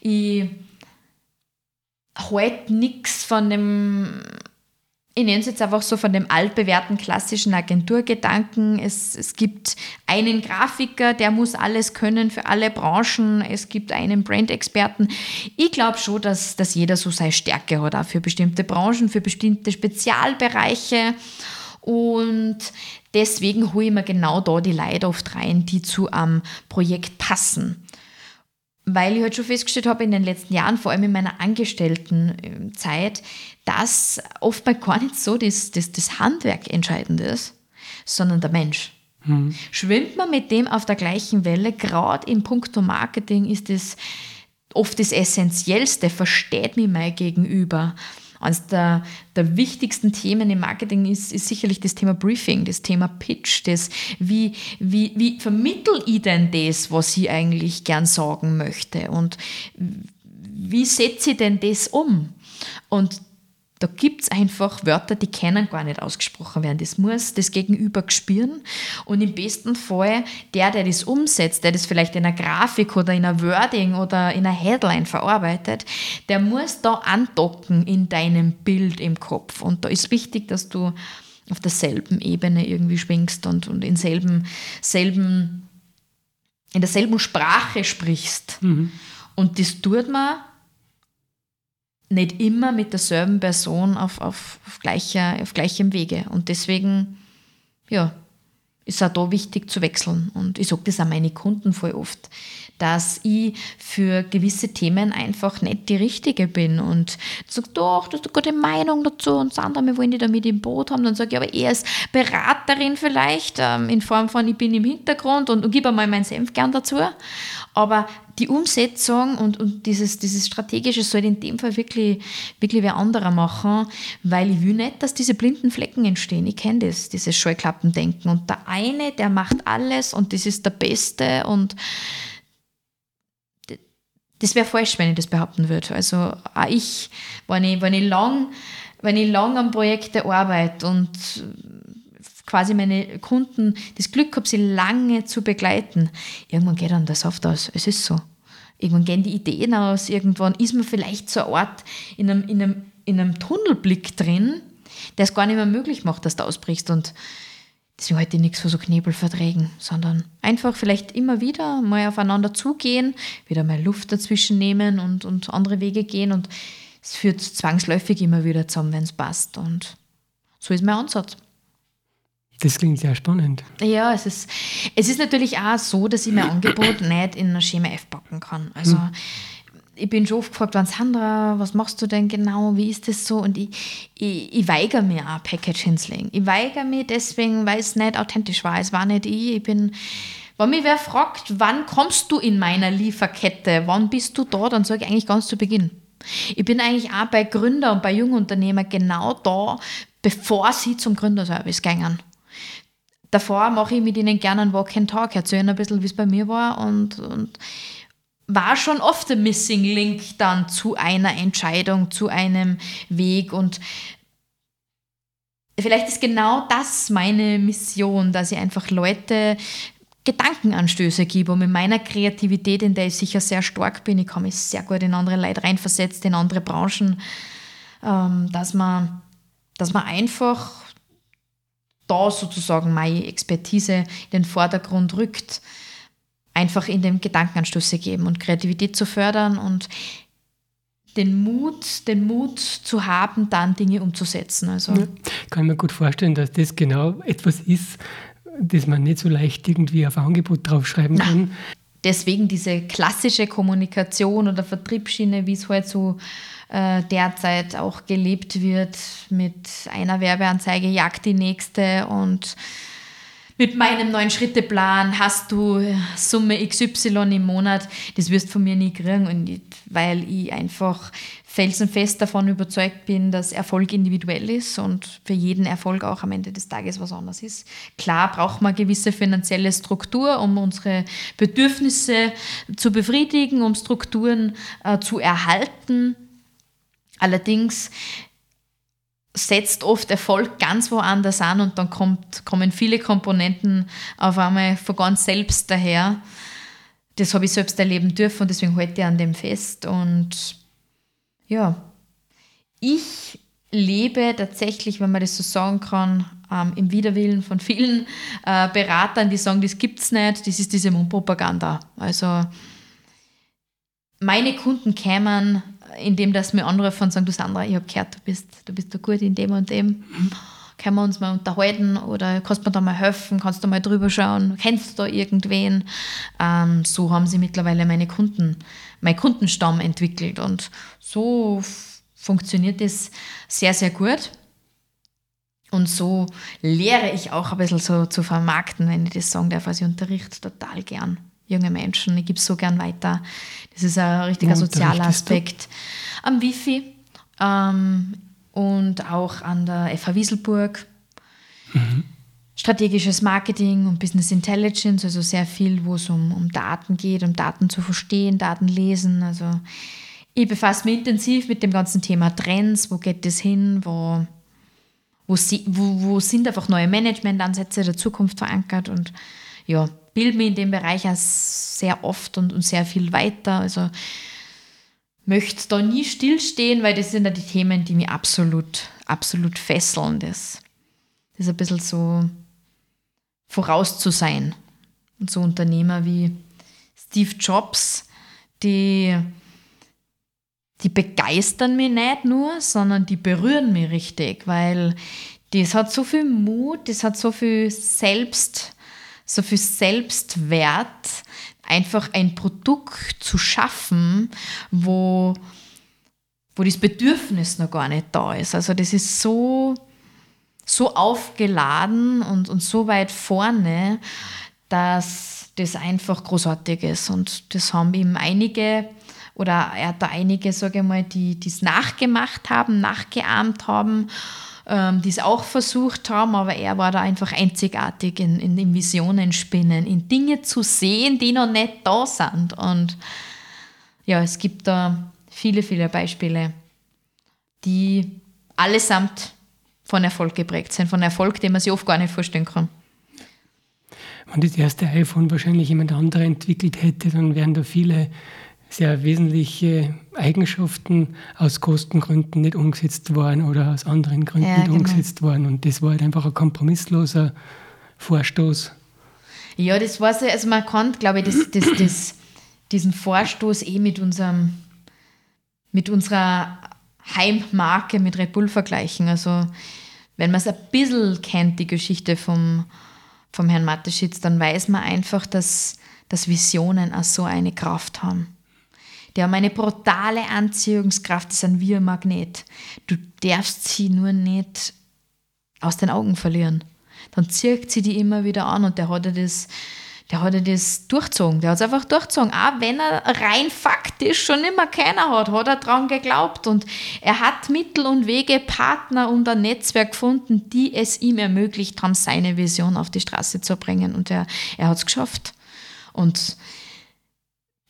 Ich halte nichts von dem ich nenne es jetzt einfach so von dem altbewährten klassischen Agenturgedanken. Es, es gibt einen Grafiker, der muss alles können für alle Branchen. Es gibt einen Brand-Experten. Ich glaube schon, dass, dass jeder so seine Stärke hat, auch für bestimmte Branchen, für bestimmte Spezialbereiche. Und deswegen hole ich mir genau da die Leute oft rein, die zu einem Projekt passen weil ich halt schon festgestellt habe in den letzten Jahren, vor allem in meiner Angestelltenzeit, dass oftmals gar nicht so das, das, das Handwerk entscheidend ist, sondern der Mensch. Mhm. Schwimmt man mit dem auf der gleichen Welle, gerade im Punkto Marketing ist das oft das Essentiellste, versteht mich mein Gegenüber. Eines der, der wichtigsten Themen im Marketing ist, ist sicherlich das Thema Briefing, das Thema Pitch, das wie, wie, wie vermittel ich denn das, was ich eigentlich gern sagen möchte und wie setze ich denn das um? Und da gibt es einfach Wörter, die können gar nicht ausgesprochen werden. Das muss das Gegenüber spüren. Und im besten Fall, der, der das umsetzt, der das vielleicht in einer Grafik oder in einer Wording oder in einer Headline verarbeitet, der muss da andocken in deinem Bild im Kopf. Und da ist wichtig, dass du auf derselben Ebene irgendwie schwingst und, und in, selben, selben, in derselben Sprache sprichst. Mhm. Und das tut man nicht immer mit derselben Person auf, auf, auf, gleicher, auf gleichem Wege. Und deswegen, ja, ist auch da wichtig zu wechseln. Und ich sage das auch meine Kunden voll oft, dass ich für gewisse Themen einfach nicht die Richtige bin. Und sage, doch, du hast eine gute Meinung dazu und das andere, wir wollen die damit im Boot haben. Dann sage ich, aber eher als Beraterin vielleicht, ähm, in Form von, ich bin im Hintergrund und, und gebe einmal meinen Senf gern dazu. Aber die Umsetzung und, und dieses, dieses Strategische soll in dem Fall wirklich, wirklich wer anderer machen, weil ich will nicht, dass diese blinden Flecken entstehen. Ich kenne das, dieses Scheuklappendenken. Und der eine, der macht alles und das ist der Beste und das wäre falsch, wenn ich das behaupten würde. Also auch ich, wenn ich, wenn ich lang, wenn ich lang an Projekte arbeite und quasi meine Kunden das Glück habe, sie lange zu begleiten, irgendwann geht dann der Saft aus. Es ist so. Irgendwann gehen die Ideen aus, irgendwann ist man vielleicht so ein Ort in einem, in einem, in einem Tunnelblick drin, der es gar nicht mehr möglich macht, dass du ausbrichst. Und deswegen heute nichts von so Knebelverträgen, sondern einfach vielleicht immer wieder mal aufeinander zugehen, wieder mal Luft dazwischen nehmen und, und andere Wege gehen. Und es führt zwangsläufig immer wieder zusammen, wenn es passt. Und so ist mein Ansatz. Das klingt sehr spannend. Ja, es ist, es ist natürlich auch so, dass ich mein Angebot nicht in ein Schema F packen kann. Also hm. ich bin schon oft gefragt worden, Sandra, was machst du denn genau, wie ist das so? Und ich, ich, ich weigere mir auch Package hinzulegen. Ich weigere mich deswegen, weil es nicht authentisch war. Es war nicht ich. Ich bin, wenn mich wer fragt, wann kommst du in meiner Lieferkette, wann bist du da, dann sage ich eigentlich ganz zu Beginn. Ich bin eigentlich auch bei Gründer und bei Jungunternehmern genau da, bevor sie zum Gründerservice gehen davor mache ich mit ihnen gerne einen Walk and Talk, erzähle ihnen ein bisschen, wie es bei mir war und, und war schon oft der Missing Link dann zu einer Entscheidung, zu einem Weg und vielleicht ist genau das meine Mission, dass ich einfach Leute Gedankenanstöße gebe und mit meiner Kreativität, in der ich sicher sehr stark bin, ich mich sehr gut in andere Leute reinversetzen, in andere Branchen, ähm, dass man, dass man einfach da sozusagen meine Expertise in den Vordergrund rückt, einfach in dem Gedankenanstoße geben und Kreativität zu fördern und den Mut, den Mut zu haben, dann Dinge umzusetzen. Also ja, kann ich mir gut vorstellen, dass das genau etwas ist, das man nicht so leicht irgendwie auf Angebot draufschreiben kann. Deswegen diese klassische Kommunikation oder Vertriebsschiene, wie es halt so äh, derzeit auch gelebt wird mit einer Werbeanzeige jagt die nächste und mit meinem neuen Schritteplan hast du Summe XY im Monat, das wirst du von mir nie kriegen, und weil ich einfach felsenfest davon überzeugt bin, dass Erfolg individuell ist und für jeden Erfolg auch am Ende des Tages was anderes ist. Klar braucht man gewisse finanzielle Struktur, um unsere Bedürfnisse zu befriedigen, um Strukturen äh, zu erhalten. Allerdings setzt oft Erfolg ganz woanders an und dann kommt, kommen viele Komponenten auf einmal von ganz selbst daher. Das habe ich selbst erleben dürfen und deswegen halte ich an dem fest. Und ja, ich lebe tatsächlich, wenn man das so sagen kann, ähm, im Widerwillen von vielen äh, Beratern, die sagen, das gibt es nicht, das ist diese Mundpropaganda. Also meine Kunden kämen, indem das mir anrufen und sagen, du Sandra, ich habe gehört, du bist, du bist da gut in dem und dem. Mhm. Können wir uns mal unterhalten oder kannst du mir da mal helfen, kannst du mal drüber schauen, kennst du da irgendwen? Ähm, so haben sie mittlerweile meine Kunden, mein Kundenstamm entwickelt und so funktioniert das sehr, sehr gut. Und so lehre ich auch ein bisschen so zu vermarkten, wenn ich das sagen darf. Also ich unterrichte total gern junge Menschen. Ich gebe es so gern weiter. Das ist ein richtiger sozialer Aspekt. Am Wifi ähm, und auch an der FH Wieselburg. Mhm. Strategisches Marketing und Business Intelligence, also sehr viel, wo es um, um Daten geht, um Daten zu verstehen, Daten lesen. Also ich befasse mich intensiv mit dem ganzen Thema Trends, wo geht das hin, wo, wo, wo, wo sind einfach neue Managementansätze der Zukunft verankert und ja, bilde mich in dem Bereich auch sehr oft und, und sehr viel weiter. Also möchte da nie stillstehen, weil das sind ja die Themen, die mich absolut, absolut fesseln. Das, das ist ein bisschen so voraus zu sein. Und so Unternehmer wie Steve Jobs, die, die begeistern mich nicht nur, sondern die berühren mich richtig, weil das hat so viel Mut, das hat so viel Selbst, so viel Selbstwert, einfach ein Produkt zu schaffen, wo, wo das Bedürfnis noch gar nicht da ist. Also das ist so, so aufgeladen und, und so weit vorne, dass das einfach großartig ist. Und das haben ihm einige oder er hat da einige, sage ich mal, die es nachgemacht haben, nachgeahmt haben ähm, die es auch versucht haben, aber er war da einfach einzigartig in, in, in Visionen spinnen, in Dinge zu sehen, die noch nicht da sind. Und ja, es gibt da viele, viele Beispiele, die allesamt von Erfolg geprägt sind, von Erfolg, den man sich oft gar nicht vorstellen kann. Wenn das erste iPhone wahrscheinlich jemand anderer entwickelt hätte, dann wären da viele sehr wesentliche Eigenschaften aus Kostengründen nicht umgesetzt worden oder aus anderen Gründen ja, nicht genau. umgesetzt worden. Und das war halt einfach ein kompromissloser Vorstoß. Ja, das war so, also man kann, glaube ich, das, das, das, diesen Vorstoß eh mit unserem, mit unserer Heimmarke, mit Red Bull vergleichen. Also wenn man es ein bisschen kennt, die Geschichte vom, vom Herrn Mateschitz, dann weiß man einfach, dass, dass Visionen auch so eine Kraft haben. Die haben eine brutale Anziehungskraft, die sind wie ein Magnet. Du darfst sie nur nicht aus den Augen verlieren. Dann zirkt sie die immer wieder an und der hat ja das, der hat ja das durchzogen. Der hat es einfach durchzogen. Auch wenn er rein faktisch schon immer keiner hat, hat er daran geglaubt. Und er hat Mittel und Wege, Partner und ein Netzwerk gefunden, die es ihm ermöglicht haben, seine Vision auf die Straße zu bringen. Und er, er hat es geschafft. Und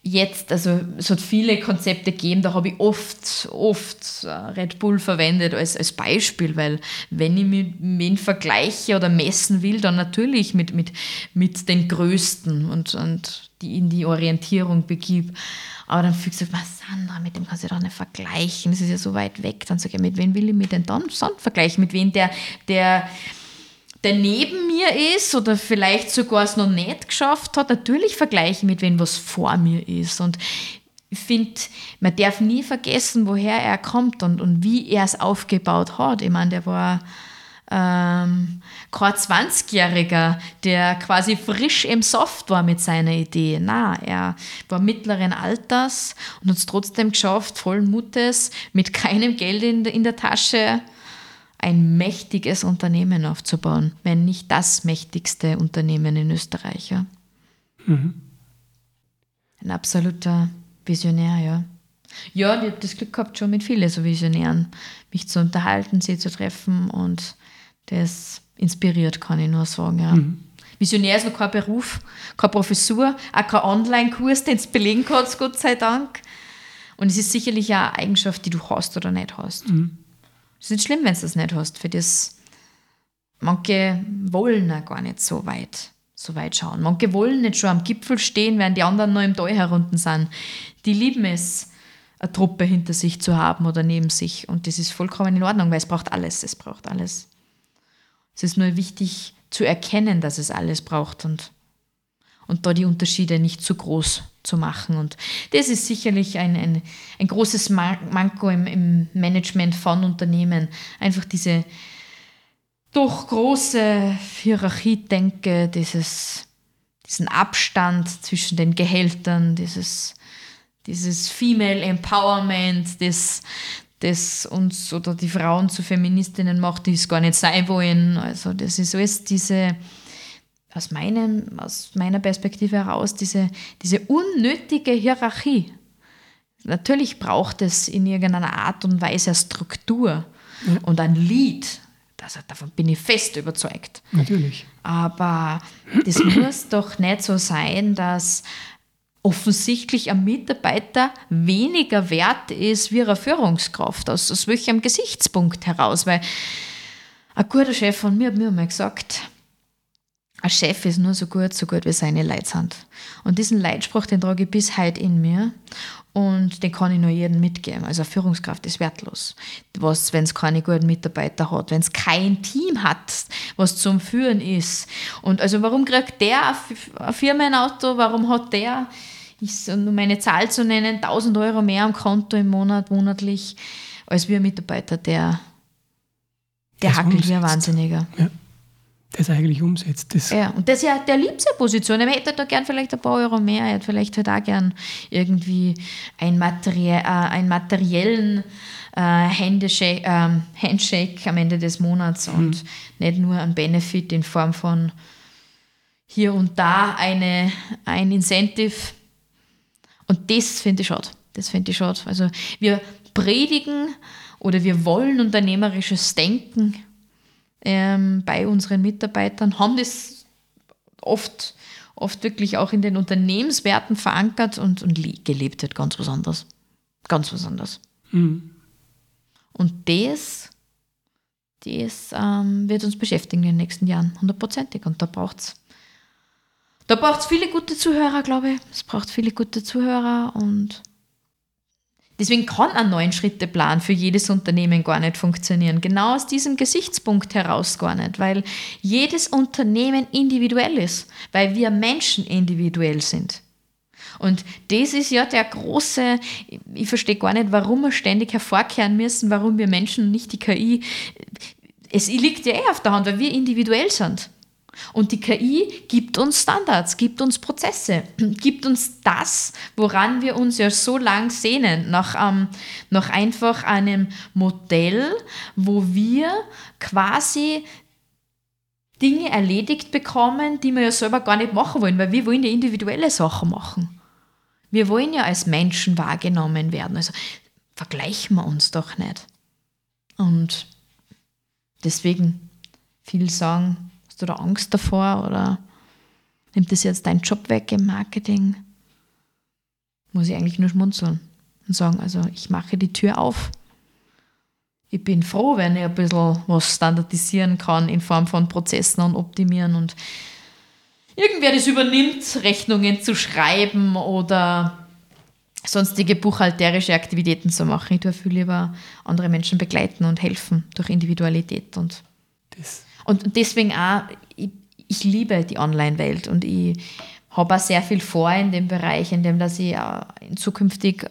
jetzt, also es hat viele Konzepte gegeben, da habe ich oft, oft äh, Red Bull verwendet als, als Beispiel, weil wenn ich mit vergleiche oder messen will, dann natürlich mit, mit, mit den Größten und, und die in die Orientierung begib. Aber dann fühlst du, was Sandra, mit dem kannst du doch nicht vergleichen, das ist ja so weit weg. Dann sage ich, mit wem will ich mich denn dann sonst vergleichen? Mit wem der, der der neben mir ist oder vielleicht sogar es noch nicht geschafft hat, natürlich vergleichen mit wem was vor mir ist. Und ich finde, man darf nie vergessen, woher er kommt und, und wie er es aufgebaut hat. Ich meine, der war ähm, kein 20-Jähriger, der quasi frisch im Soft war mit seiner Idee. Na, er war mittleren Alters und hat es trotzdem geschafft, vollen Mutes, mit <laughs> keinem Geld in, in der Tasche ein mächtiges Unternehmen aufzubauen, wenn nicht das mächtigste Unternehmen in Österreich. Ja. Mhm. Ein absoluter Visionär, ja. Ja, ich habe das Glück gehabt, schon mit vielen so Visionären mich zu unterhalten, sie zu treffen und das inspiriert, kann ich nur sagen. Ja. Mhm. Visionär ist noch kein Beruf, keine Professur, auch kein Online-Kurs, den es belegen kannst, Gott sei Dank. Und es ist sicherlich auch eine Eigenschaft, die du hast oder nicht hast. Mhm. Ist nicht schlimm, wenn du das nicht hast. Für das, manche wollen ja gar nicht so weit, so weit schauen. Manche wollen nicht schon am Gipfel stehen, während die anderen noch im Tal herunten sind. Die lieben es, eine Truppe hinter sich zu haben oder neben sich. Und das ist vollkommen in Ordnung, weil es braucht alles. Es braucht alles. Es ist nur wichtig zu erkennen, dass es alles braucht und, und da die Unterschiede nicht zu groß zu machen. Und das ist sicherlich ein, ein, ein großes Manko im, im Management von Unternehmen. Einfach diese doch große Hierarchie-Denke, dieses, diesen Abstand zwischen den Gehältern, dieses, dieses Female Empowerment, das, das uns oder die Frauen zu Feministinnen macht, die es gar nicht sein wollen. Also das ist alles diese, aus, meinem, aus meiner Perspektive heraus, diese, diese unnötige Hierarchie. Natürlich braucht es in irgendeiner Art und Weise eine Struktur ja. und ein Lied. Also davon bin ich fest überzeugt. Natürlich. Aber das muss doch nicht so sein, dass offensichtlich ein Mitarbeiter weniger wert ist wie eine Führungskraft. Aus, aus welchem Gesichtspunkt heraus? Weil ein guter Chef von mir hat mir mal gesagt, ein Chef ist nur so gut, so gut wie seine Leute sind. Und diesen Leitspruch, den trage ich bis heute in mir und den kann ich nur jedem mitgeben. Also eine Führungskraft ist wertlos. Was, wenn es keine guten Mitarbeiter hat, wenn es kein Team hat, was zum Führen ist. Und also warum kriegt der ein Firmenauto, warum hat der um meine Zahl zu nennen, 1000 Euro mehr am Konto im Monat, monatlich, als wir ein Mitarbeiter, der, der hackelt wie ein Wahnsinniger. Ja. Das eigentlich umsetzt. Das ja, und das ist ja der liebste Position. Er hätte da gern vielleicht ein paar Euro mehr, er hätte vielleicht halt auch gern irgendwie ein Materie äh, einen materiellen äh, Handshake, äh, Handshake am Ende des Monats mhm. und nicht nur ein Benefit in Form von hier und da eine, ein Incentive, und das finde ich schade. Das finde ich schade. Also wir predigen oder wir wollen unternehmerisches Denken ähm, bei unseren Mitarbeitern, haben das oft, oft wirklich auch in den Unternehmenswerten verankert und, und gelebt wird ganz was anderes. Ganz was anderes. Mhm. Und das, das ähm, wird uns beschäftigen in den nächsten Jahren, hundertprozentig. Und da braucht es da braucht es viele gute Zuhörer, glaube ich. Es braucht viele gute Zuhörer und deswegen kann ein neuen Schritteplan für jedes Unternehmen gar nicht funktionieren. Genau aus diesem Gesichtspunkt heraus gar nicht, weil jedes Unternehmen individuell ist, weil wir Menschen individuell sind. Und das ist ja der große, ich verstehe gar nicht, warum wir ständig hervorkehren müssen, warum wir Menschen und nicht die KI. Es liegt ja eh auf der Hand, weil wir individuell sind. Und die KI gibt uns Standards, gibt uns Prozesse, <clears throat> gibt uns das, woran wir uns ja so lang sehnen, nach, ähm, nach einfach einem Modell, wo wir quasi Dinge erledigt bekommen, die wir ja selber gar nicht machen wollen, weil wir wollen ja individuelle Sachen machen. Wir wollen ja als Menschen wahrgenommen werden. Also vergleichen wir uns doch nicht. Und deswegen viel sagen, Hast du da Angst davor oder nimmt das jetzt deinen Job weg im Marketing? Muss ich eigentlich nur schmunzeln und sagen, also ich mache die Tür auf. Ich bin froh, wenn ich ein bisschen was standardisieren kann in Form von Prozessen und optimieren und irgendwer das übernimmt, Rechnungen zu schreiben oder sonstige buchhalterische Aktivitäten zu machen. Ich tue viel lieber andere Menschen begleiten und helfen durch Individualität und das und deswegen auch, ich, ich liebe die Online-Welt und ich habe auch sehr viel vor in dem Bereich, in dem dass ich zukünftig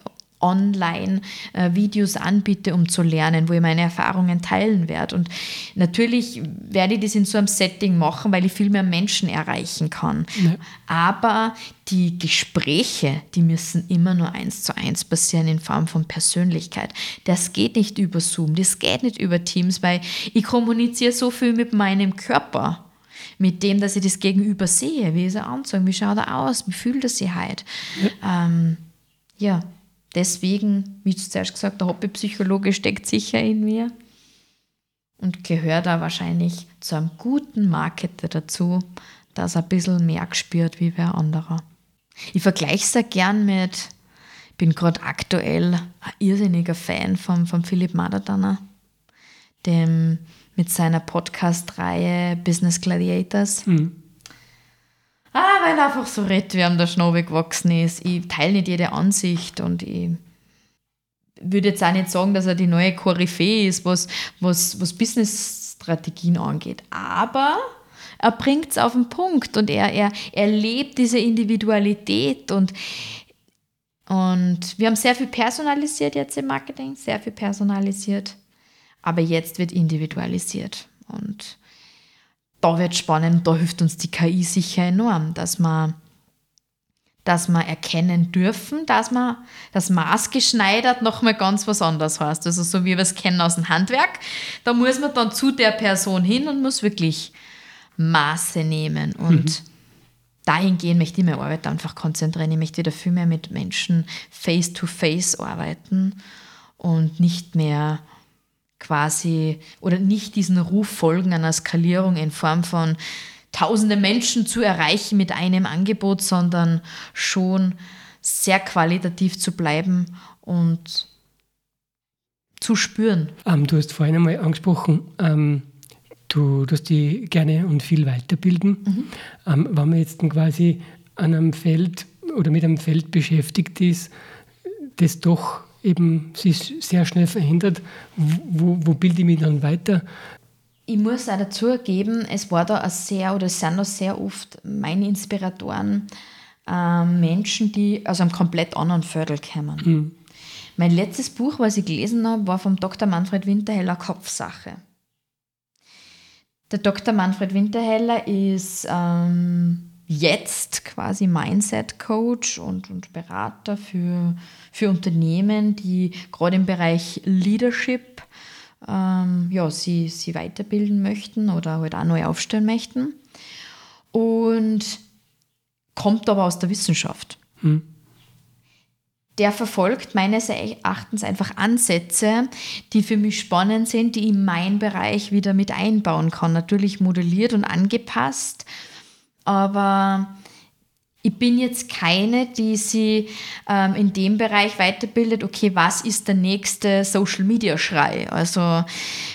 online äh, Videos anbiete, um zu lernen, wo ich meine Erfahrungen teilen werde. Und natürlich werde ich das in so einem Setting machen, weil ich viel mehr Menschen erreichen kann. Ja. Aber die Gespräche, die müssen immer nur eins zu eins passieren in Form von Persönlichkeit. Das geht nicht über Zoom, das geht nicht über Teams, weil ich kommuniziere so viel mit meinem Körper mit dem, dass ich das Gegenüber sehe. Wie ist er anzogen? Wie schaut er aus? Wie fühlt er sich halt? Ja. Ähm, ja, Deswegen, wie zuerst gesagt, der Hobbypsychologe steckt sicher in mir und gehört da wahrscheinlich zu einem guten Marketer dazu, dass er ein bisschen mehr gespürt wie wer anderer. Ich vergleiche es sehr gern mit, ich bin gerade aktuell ein irrsinniger Fan von, von Philipp Maderdanner. dem, mit seiner Podcast-Reihe Business Gladiators. Mhm. Weil er einfach so redet, wie ihm der Schnabel gewachsen ist. Ich teile nicht jede Ansicht und ich würde jetzt auch nicht sagen, dass er die neue Koryphäe ist, was, was, was Business-Strategien angeht. Aber er bringt es auf den Punkt und er, er, er lebt diese Individualität und, und wir haben sehr viel personalisiert jetzt im Marketing, sehr viel personalisiert, aber jetzt wird individualisiert und da wird spannend, da hilft uns die KI sicher enorm, dass man dass wir erkennen dürfen, dass man das maßgeschneidert nochmal ganz was anderes heißt. Also so wie wir es kennen aus dem Handwerk, da muss man dann zu der Person hin und muss wirklich Maße nehmen. Und mhm. dahingehend möchte ich meine Arbeit einfach konzentrieren. Ich möchte wieder viel mehr mit Menschen face-to-face -face arbeiten und nicht mehr quasi oder nicht diesen Ruf folgen einer Skalierung in Form von tausende Menschen zu erreichen mit einem Angebot, sondern schon sehr qualitativ zu bleiben und zu spüren. Ähm, du hast vorhin einmal angesprochen, ähm, du tust dich gerne und viel weiterbilden. Mhm. Ähm, wenn man jetzt quasi an einem Feld oder mit einem Feld beschäftigt ist, das doch eben sich sehr schnell verändert, wo, wo bilde ich mich dann weiter? Ich muss auch dazu geben, es war da auch sehr oder es sind da sehr oft meine Inspiratoren äh, Menschen, die aus einem komplett anderen Viertel kommen. Mhm. Mein letztes Buch, was ich gelesen habe, war vom Dr. Manfred Winterheller Kopfsache. Der Dr. Manfred Winterheller ist ähm, jetzt quasi Mindset Coach und, und Berater für, für Unternehmen, die gerade im Bereich Leadership ähm, ja, sie, sie weiterbilden möchten oder halt auch neu aufstellen möchten. Und kommt aber aus der Wissenschaft. Hm. Der verfolgt meines Erachtens einfach Ansätze, die für mich spannend sind, die ich in meinen Bereich wieder mit einbauen kann. Natürlich modelliert und angepasst, aber ich bin jetzt keine, die sie ähm, in dem Bereich weiterbildet, okay, was ist der nächste Social-Media-Schrei? Also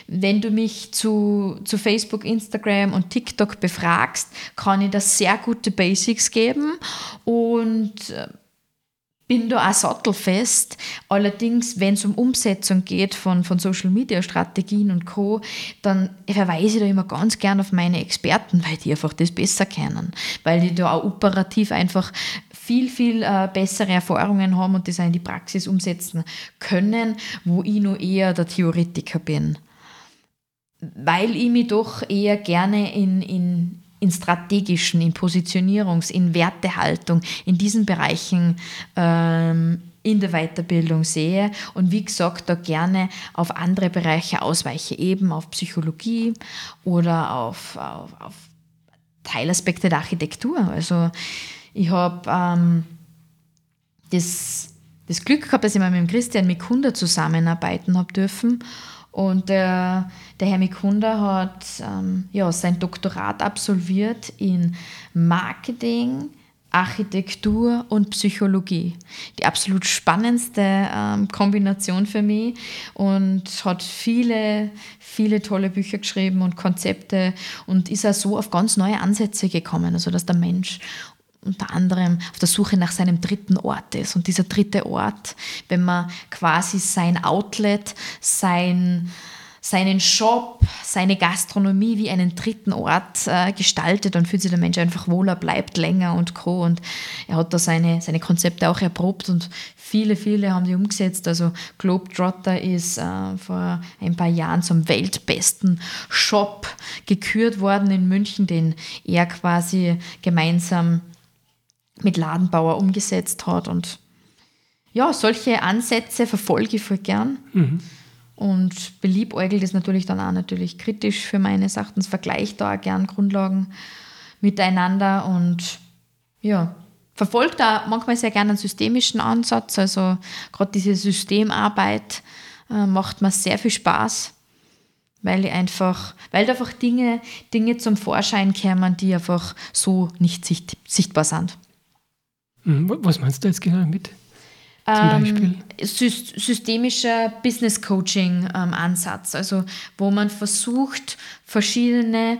wenn du mich zu, zu Facebook, Instagram und TikTok befragst, kann ich da sehr gute Basics geben und äh, bin da auch sattelfest. Allerdings, wenn es um Umsetzung geht von, von Social Media Strategien und Co., dann verweise ich da immer ganz gern auf meine Experten, weil die einfach das besser kennen. Weil die da auch operativ einfach viel, viel äh, bessere Erfahrungen haben und das auch in die Praxis umsetzen können, wo ich nur eher der Theoretiker bin. Weil ich mich doch eher gerne in, in in strategischen, in Positionierungs-, in Wertehaltung, in diesen Bereichen ähm, in der Weiterbildung sehe und wie gesagt da gerne auf andere Bereiche ausweiche, eben auf Psychologie oder auf, auf, auf Teilaspekte der Architektur. Also ich habe ähm, das, das Glück gehabt, dass ich mal mit dem Christian Mikunda zusammenarbeiten habe dürfen und der, der Herr Mikunda hat ähm, ja, sein Doktorat absolviert in Marketing, Architektur und Psychologie. Die absolut spannendste ähm, Kombination für mich und hat viele, viele tolle Bücher geschrieben und Konzepte und ist auch so auf ganz neue Ansätze gekommen, also dass der Mensch unter anderem auf der Suche nach seinem dritten Ort ist. Und dieser dritte Ort, wenn man quasi sein Outlet, sein, seinen Shop, seine Gastronomie wie einen dritten Ort äh, gestaltet, dann fühlt sich der Mensch einfach wohler, bleibt länger und co. Und er hat da seine, seine Konzepte auch erprobt und viele, viele haben die umgesetzt. Also Globetrotter ist äh, vor ein paar Jahren zum weltbesten Shop gekürt worden in München, den er quasi gemeinsam mit Ladenbauer umgesetzt hat. Und ja, solche Ansätze verfolge ich voll gern. Mhm. Und beliebäugelt ist natürlich dann auch natürlich kritisch für meines Erachtens, vergleicht da auch gern Grundlagen miteinander und ja, verfolgt da manchmal sehr gerne einen systemischen Ansatz. Also gerade diese Systemarbeit äh, macht mir sehr viel Spaß, weil einfach, weil da einfach Dinge, Dinge zum Vorschein kommen, die einfach so nicht sicht, sichtbar sind. Mhm. Was meinst du jetzt genau damit? Ähm, systemischer Business Coaching ähm, Ansatz, also wo man versucht, verschiedene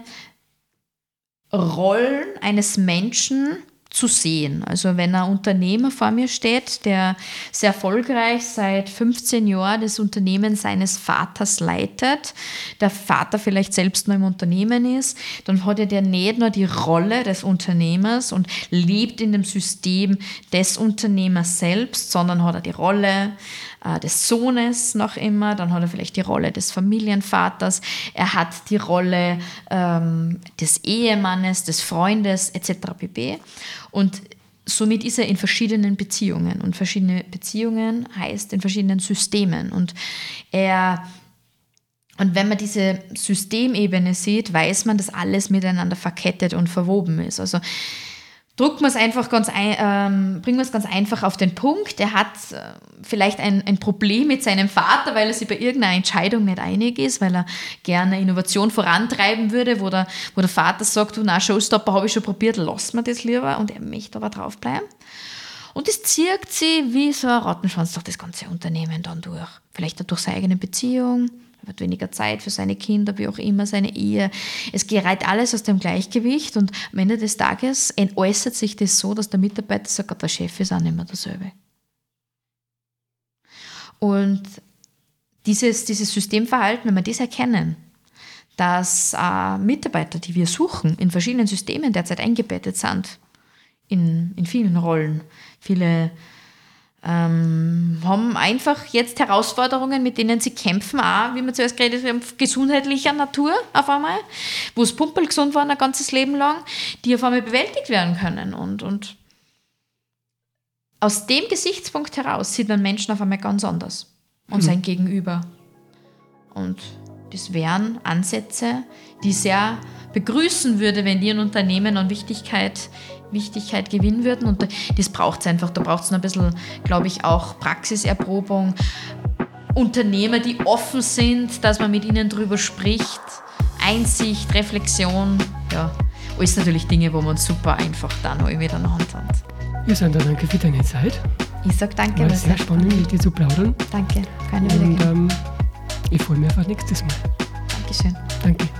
Rollen eines Menschen zu sehen. Also wenn ein Unternehmer vor mir steht, der sehr erfolgreich seit 15 Jahren das Unternehmen seines Vaters leitet, der Vater vielleicht selbst noch im Unternehmen ist, dann hat er der nicht nur die Rolle des Unternehmers und lebt in dem System des Unternehmers selbst, sondern hat er die Rolle äh, des Sohnes noch immer, dann hat er vielleicht die Rolle des Familienvaters, er hat die Rolle ähm, des Ehemannes, des Freundes etc. pp. Und somit ist er in verschiedenen Beziehungen und verschiedene Beziehungen heißt in verschiedenen Systemen und er und wenn man diese Systemebene sieht, weiß man, dass alles miteinander verkettet und verwoben ist. Also druckt man es einfach ganz ein, ähm, bringen wir es ganz einfach auf den Punkt. Er hat äh, vielleicht ein, ein Problem mit seinem Vater, weil er sich bei irgendeiner Entscheidung nicht einig ist, weil er gerne Innovation vorantreiben würde, wo der, wo der Vater sagt, du, na, Showstopper habe ich schon probiert, lass mir das lieber und er möchte aber draufbleiben. Und das zirkt sie wie so ein Rattenschwanz durch das ganze Unternehmen dann durch. Vielleicht durch seine eigene Beziehung, er hat weniger Zeit für seine Kinder, wie auch immer, seine Ehe. Es gerät alles aus dem Gleichgewicht und am Ende des Tages äußert sich das so, dass der Mitarbeiter sagt, der Chef ist auch nicht mehr derselbe. Und dieses, dieses Systemverhalten, wenn wir das erkennen, dass äh, Mitarbeiter, die wir suchen, in verschiedenen Systemen derzeit eingebettet sind, in, in vielen Rollen, viele ähm, haben einfach jetzt Herausforderungen, mit denen sie kämpfen, auch, wie wir zuerst geredet haben, gesundheitlicher Natur auf einmal, wo es pumpelgesund waren ein ganzes Leben lang, die auf einmal bewältigt werden können. Und, und aus dem Gesichtspunkt heraus sieht man Menschen auf einmal ganz anders und mhm. sein Gegenüber. Und das wären Ansätze, die sehr begrüßen würde, wenn die ein Unternehmen an Wichtigkeit Wichtigkeit gewinnen würden. Und das braucht es einfach. Da braucht es noch ein bisschen, glaube ich, auch Praxiserprobung. Unternehmer, die offen sind, dass man mit ihnen drüber spricht. Einsicht, Reflexion. Ja, alles natürlich Dinge, wo man super einfach dann noch irgendwie in der Hand hat. Ja, Sandra, danke für deine Zeit. Ich sage danke. War sehr spannend, mit dir zu plaudern. Danke. Keine Und ähm, ich freue mich einfach nächstes Mal. Dankeschön. Danke.